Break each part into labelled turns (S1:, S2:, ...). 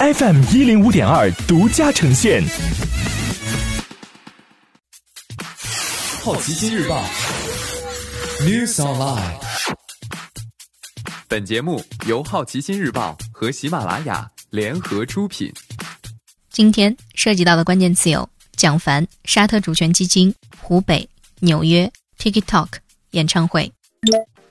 S1: FM 一零五点二独家呈现。
S2: 好奇心日报，News Online。
S3: 本节目由好奇心日报和喜马拉雅联合出品。
S4: 今天涉及到的关键词有：蒋凡、沙特主权基金、湖北、纽约、TikTok 演唱会。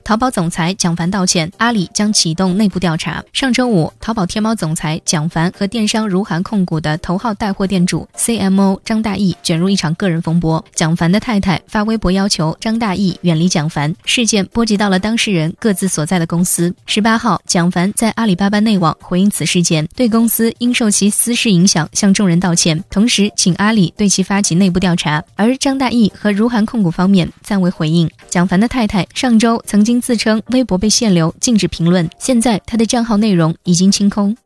S4: 淘宝总裁蒋凡道歉，阿里将启动内部调查。上周五，淘宝天猫总裁蒋凡和电商如涵控股的头号带货店主 CMO 张大奕卷入一场个人风波。蒋凡的太太发微博要求张大奕远离蒋凡，事件波及到了当事人各自所在的公司。十八号，蒋凡在阿里巴巴内网回应此事件，对公司因受其私事影响向众人道歉，同时请阿里对其发起内部调查。而张大奕和如涵控股方面暂未回应。蒋凡的太太上周曾经。自称微博被限流，禁止评论。现在他的账号内容已经清空。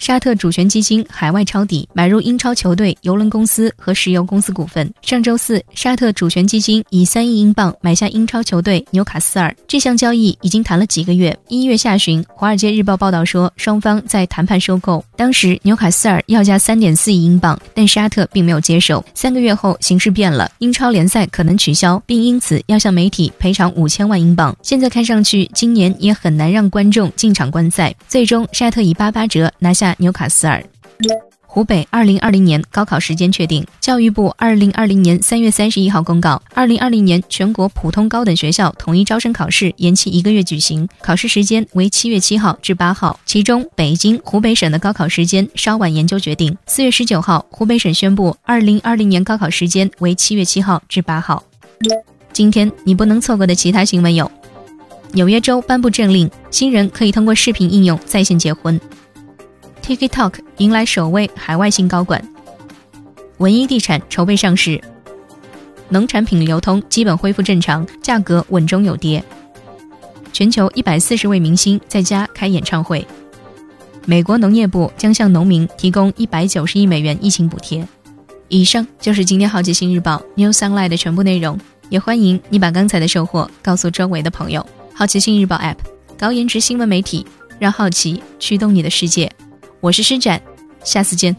S4: 沙特主权基金海外抄底，买入英超球队、邮轮公司和石油公司股份。上周四，沙特主权基金以三亿英镑买下英超球队纽卡斯尔。这项交易已经谈了几个月。一月下旬，《华尔街日报》报道说，双方在谈判收购。当时纽卡斯尔要价三点四亿英镑，但沙特并没有接受。三个月后，形势变了，英超联赛可能取消，并因此要向媒体赔偿五千万英镑。现在看上去，今年也很难让观众进场观赛。最终，沙特以八八折拿下。纽卡斯尔，湖北二零二零年高考时间确定。教育部二零二零年三月三十一号公告，二零二零年全国普通高等学校统一招生考试延期一个月举行，考试时间为七月七号至八号。其中，北京、湖北省的高考时间稍晚研究决定。四月十九号，湖北省宣布二零二零年高考时间为七月七号至八号。今天你不能错过的其他新闻有：纽约州颁布政令，新人可以通过视频应用在线结婚。TikTok 迎来首位海外新高管，文一地产筹备上市，农产品流通基本恢复正常，价格稳中有跌。全球一百四十位明星在家开演唱会。美国农业部将向农民提供一百九十亿美元疫情补贴。以上就是今天好奇心日报 New Sunlight 的全部内容，也欢迎你把刚才的收获告诉周围的朋友。好奇心日报 App，高颜值新闻媒体，让好奇驱动你的世界。我是施展，下次见。